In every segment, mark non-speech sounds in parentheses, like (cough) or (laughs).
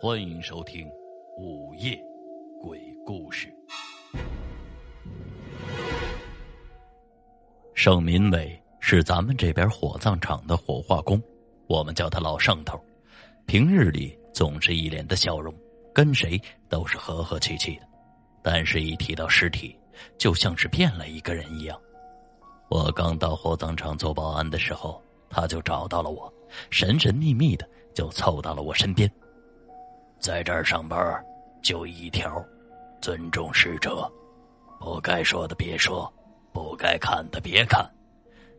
欢迎收听《午夜鬼故事》。盛民伟是咱们这边火葬场的火化工，我们叫他老盛头。平日里总是一脸的笑容，跟谁都是和和气气的。但是，一提到尸体，就像是变了一个人一样。我刚到火葬场做保安的时候，他就找到了我，神神秘秘的就凑到了我身边。在这儿上班，就一条：尊重逝者，不该说的别说，不该看的别看，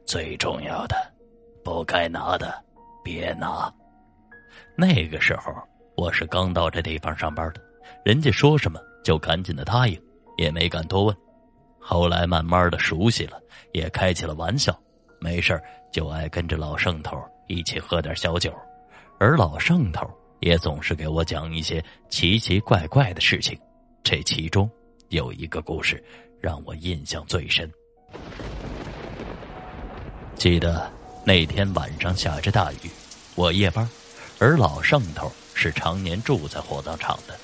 最重要的，不该拿的别拿。那个时候我是刚到这地方上班的，人家说什么就赶紧的答应，也没敢多问。后来慢慢的熟悉了，也开起了玩笑，没事就爱跟着老盛头一起喝点小酒，而老盛头。也总是给我讲一些奇奇怪怪的事情，这其中有一个故事让我印象最深。记得那天晚上下着大雨，我夜班，而老盛头是常年住在火葬场的。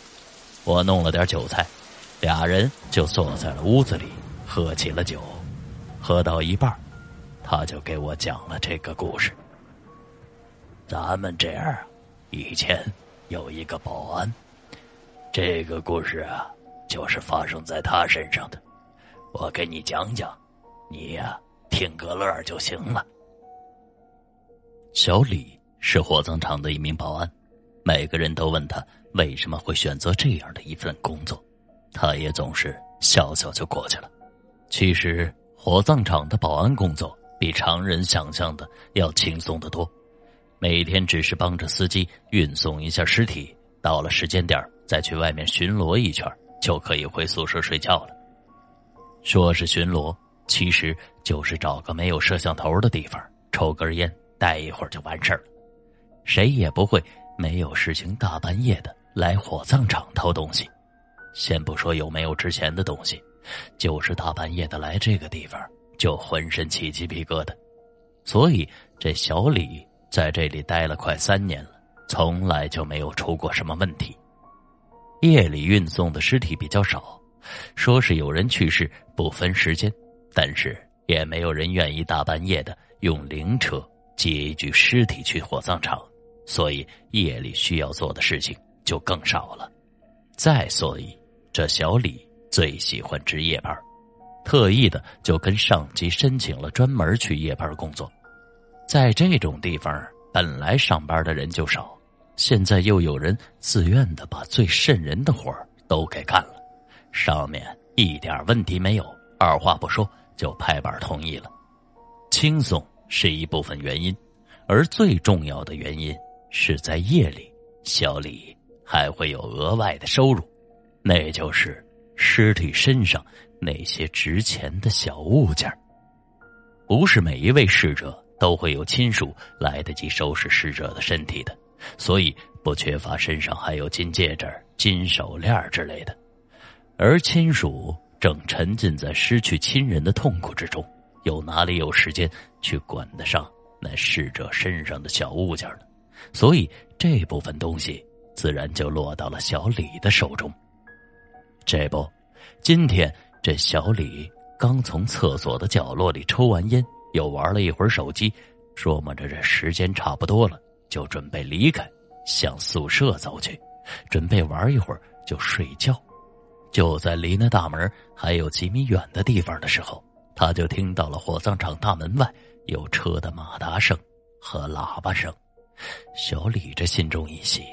我弄了点酒菜，俩人就坐在了屋子里喝起了酒。喝到一半，他就给我讲了这个故事。咱们这儿。以前有一个保安，这个故事啊，就是发生在他身上的。我给你讲讲，你呀听个乐就行了。小李是火葬场的一名保安，每个人都问他为什么会选择这样的一份工作，他也总是笑笑就过去了。其实，火葬场的保安工作比常人想象的要轻松得多。每天只是帮着司机运送一下尸体，到了时间点再去外面巡逻一圈，就可以回宿舍睡觉了。说是巡逻，其实就是找个没有摄像头的地方抽根烟，待一会儿就完事儿了。谁也不会没有事情大半夜的来火葬场偷东西。先不说有没有值钱的东西，就是大半夜的来这个地方，就浑身起鸡皮疙瘩。所以这小李。在这里待了快三年了，从来就没有出过什么问题。夜里运送的尸体比较少，说是有人去世不分时间，但是也没有人愿意大半夜的用灵车接一具尸体去火葬场，所以夜里需要做的事情就更少了。再所以，这小李最喜欢值夜班，特意的就跟上级申请了专门去夜班工作。在这种地方，本来上班的人就少，现在又有人自愿的把最瘆人的活都给干了，上面一点问题没有，二话不说就拍板同意了。轻松是一部分原因，而最重要的原因是在夜里，小李还会有额外的收入，那就是尸体身上那些值钱的小物件不是每一位逝者。都会有亲属来得及收拾逝者的身体的，所以不缺乏身上还有金戒指、金手链之类的。而亲属正沉浸在失去亲人的痛苦之中，又哪里有时间去管得上那逝者身上的小物件呢？所以这部分东西自然就落到了小李的手中。这不，今天这小李刚从厕所的角落里抽完烟。又玩了一会儿手机，琢磨着这时间差不多了，就准备离开，向宿舍走去，准备玩一会儿就睡觉。就在离那大门还有几米远的地方的时候，他就听到了火葬场大门外有车的马达声和喇叭声。小李这心中一喜，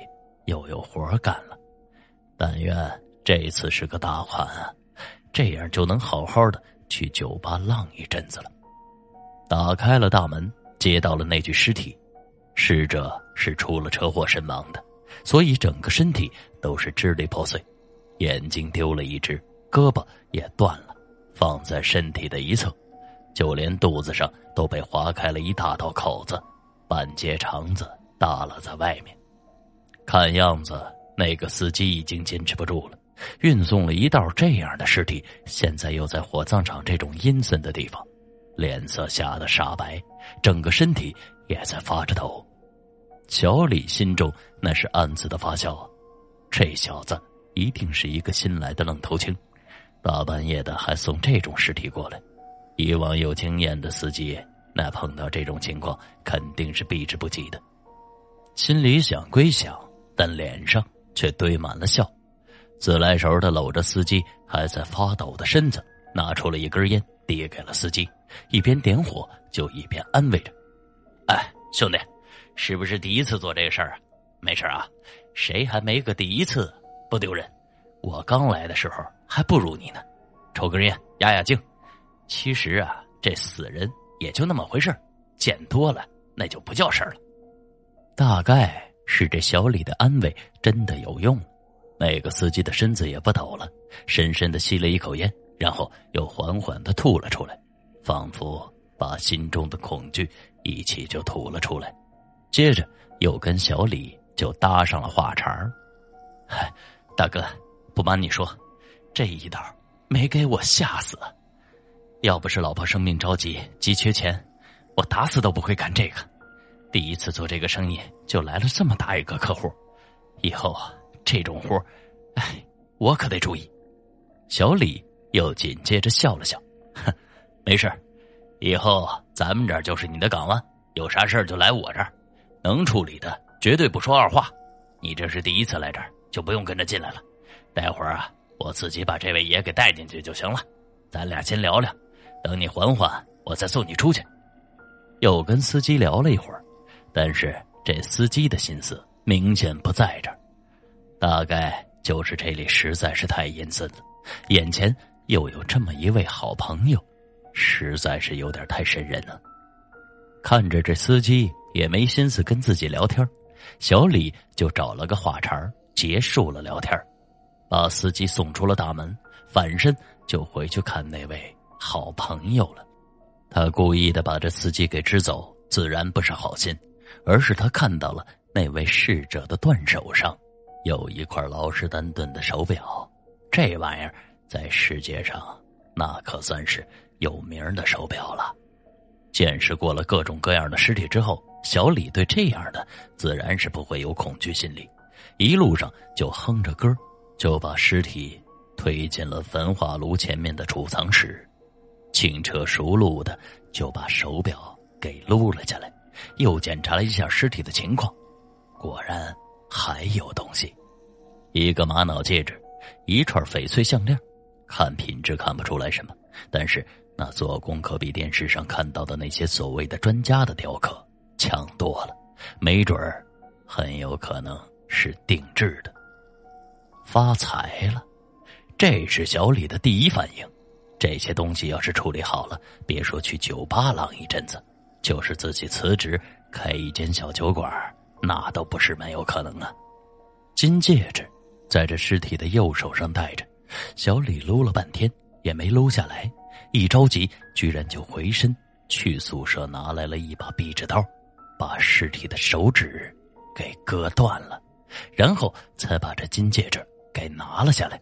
又有活干了。但愿这次是个大款，这样就能好好的去酒吧浪一阵子了。打开了大门，接到了那具尸体，逝者是出了车祸身亡的，所以整个身体都是支离破碎，眼睛丢了一只，胳膊也断了，放在身体的一侧，就连肚子上都被划开了一大道口子，半截肠子耷拉在外面。看样子那个司机已经坚持不住了，运送了一道这样的尸体，现在又在火葬场这种阴森的地方。脸色吓得煞白，整个身体也在发着抖。小李心中那是暗自的发笑，这小子一定是一个新来的愣头青，大半夜的还送这种尸体过来。以往有经验的司机，那碰到这种情况肯定是避之不及的。心里想归想，但脸上却堆满了笑，自来熟的搂着司机还在发抖的身子，拿出了一根烟，递给了司机，一边点火就一边安慰着：“哎，兄弟，是不是第一次做这个事儿啊？没事啊，谁还没个第一次？不丢人。我刚来的时候还不如你呢。抽根烟压压惊。其实啊，这死人也就那么回事见多了那就不叫事儿了。”大概是这小李的安慰真的有用，那个司机的身子也不抖了，深深的吸了一口烟，然后又缓缓的吐了出来，仿佛把心中的恐惧一起就吐了出来。接着又跟小李就搭上了话茬儿：“ (laughs) 大哥，不瞒你说，这一刀没给我吓死，要不是老婆生病着急，急缺钱，我打死都不会干这个。”第一次做这个生意就来了这么大一个客户，以后啊这种活哎，我可得注意。小李又紧接着笑了笑，哼，没事以后咱们这儿就是你的港湾，有啥事儿就来我这儿，能处理的绝对不说二话。你这是第一次来这儿，就不用跟着进来了。待会儿啊，我自己把这位爷给带进去就行了，咱俩先聊聊，等你缓缓，我再送你出去。又跟司机聊了一会儿。但是这司机的心思明显不在这儿，大概就是这里实在是太阴森了，眼前又有这么一位好朋友，实在是有点太瘆人了。看着这司机也没心思跟自己聊天，小李就找了个话茬结束了聊天，把司机送出了大门，反身就回去看那位好朋友了。他故意的把这司机给支走，自然不是好心。而是他看到了那位逝者的断手上，有一块劳斯丹顿的手表，这玩意儿在世界上那可算是有名的手表了。见识过了各种各样的尸体之后，小李对这样的自然是不会有恐惧心理，一路上就哼着歌，就把尸体推进了焚化炉前面的储藏室，轻车熟路的就把手表给撸了下来。又检查了一下尸体的情况，果然还有东西，一个玛瑙戒指，一串翡翠项链，看品质看不出来什么，但是那做工可比电视上看到的那些所谓的专家的雕刻强多了，没准儿很有可能是定制的。发财了，这是小李的第一反应。这些东西要是处理好了，别说去酒吧浪一阵子。就是自己辞职开一间小酒馆，那都不是没有可能啊。金戒指在这尸体的右手上戴着，小李撸了半天也没撸下来，一着急居然就回身去宿舍拿来了一把壁纸刀，把尸体的手指给割断了，然后才把这金戒指给拿了下来。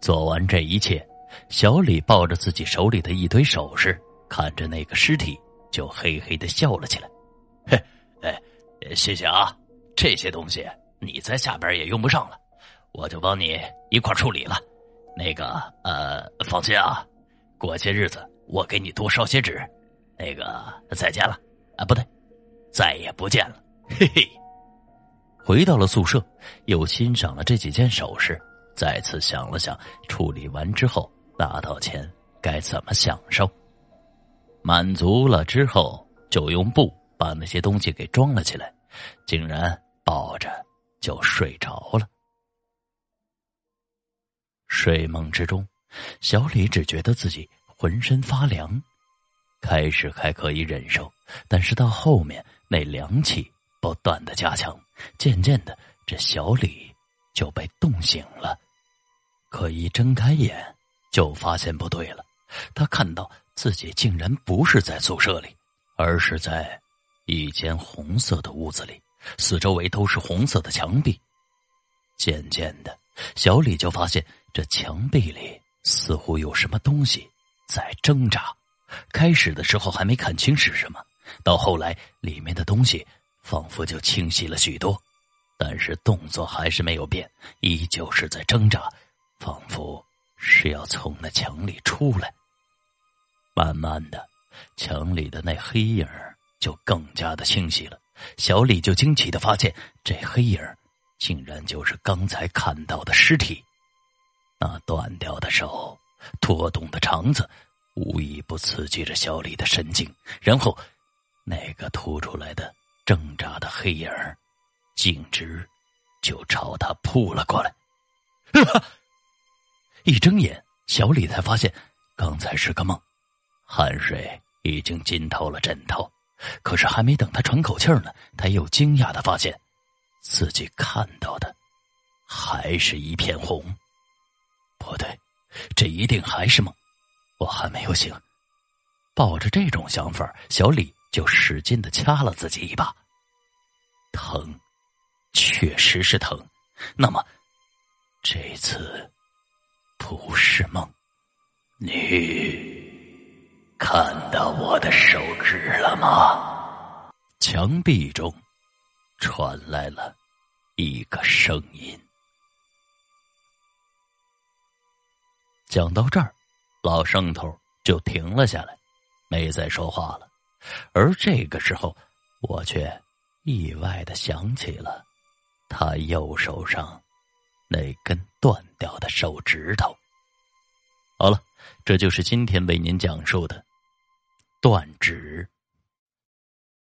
做完这一切，小李抱着自己手里的一堆首饰，看着那个尸体。就嘿嘿的笑了起来，嘿，(laughs) 哎，谢谢啊！这些东西你在下边也用不上了，我就帮你一块处理了。那个，呃，放心啊，过些日子我给你多烧些纸。那个，再见了，啊，不对，再也不见了。嘿嘿。回到了宿舍，又欣赏了这几件首饰，再次想了想，处理完之后拿到钱该怎么享受。满足了之后，就用布把那些东西给装了起来，竟然抱着就睡着了。睡梦之中，小李只觉得自己浑身发凉，开始还可以忍受，但是到后面那凉气不断的加强，渐渐的，这小李就被冻醒了。可一睁开眼，就发现不对了，他看到。自己竟然不是在宿舍里，而是在一间红色的屋子里，四周围都是红色的墙壁。渐渐的，小李就发现这墙壁里似乎有什么东西在挣扎。开始的时候还没看清是什么，到后来里面的东西仿佛就清晰了许多。但是动作还是没有变，依旧是在挣扎，仿佛是要从那墙里出来。慢慢的，墙里的那黑影就更加的清晰了。小李就惊奇的发现，这黑影竟然就是刚才看到的尸体。那断掉的手，拖动的肠子，无一不刺激着小李的神经。然后，那个凸出来的、挣扎的黑影径直就朝他扑了过来。一睁眼，小李才发现刚才是个梦。汗水已经浸透了枕头，可是还没等他喘口气呢，他又惊讶的发现，自己看到的还是一片红。不对，这一定还是梦，我还没有醒。抱着这种想法，小李就使劲的掐了自己一把，疼，确实是疼。那么，这次不是梦，你。看到我的手指了吗？墙壁中传来了一个声音。讲到这儿，老圣头就停了下来，没再说话了。而这个时候，我却意外的想起了他右手上那根断掉的手指头。好了，这就是今天为您讲述的。断指。